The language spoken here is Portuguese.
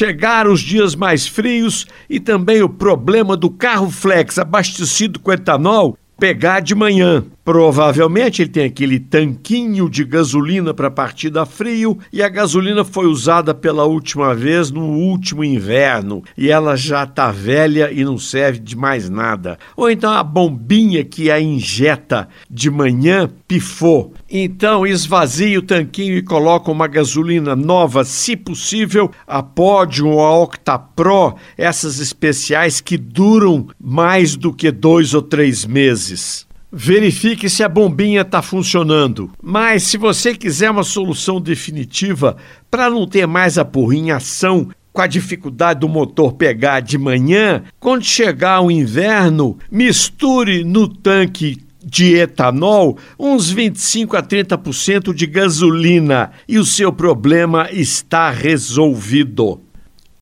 Chegaram os dias mais frios e também o problema do carro flex abastecido com etanol pegar de manhã. Provavelmente ele tem aquele tanquinho de gasolina para partida frio e a gasolina foi usada pela última vez no último inverno e ela já está velha e não serve de mais nada. Ou então a bombinha que a injeta de manhã pifou. Então esvazie o tanquinho e coloca uma gasolina nova, se possível, a Podium ou a Octapro, essas especiais que duram mais do que dois ou três meses. Verifique se a bombinha está funcionando. Mas se você quiser uma solução definitiva para não ter mais a porrinha ação com a dificuldade do motor pegar de manhã, quando chegar o inverno, misture no tanque de etanol uns 25 a 30% de gasolina e o seu problema está resolvido.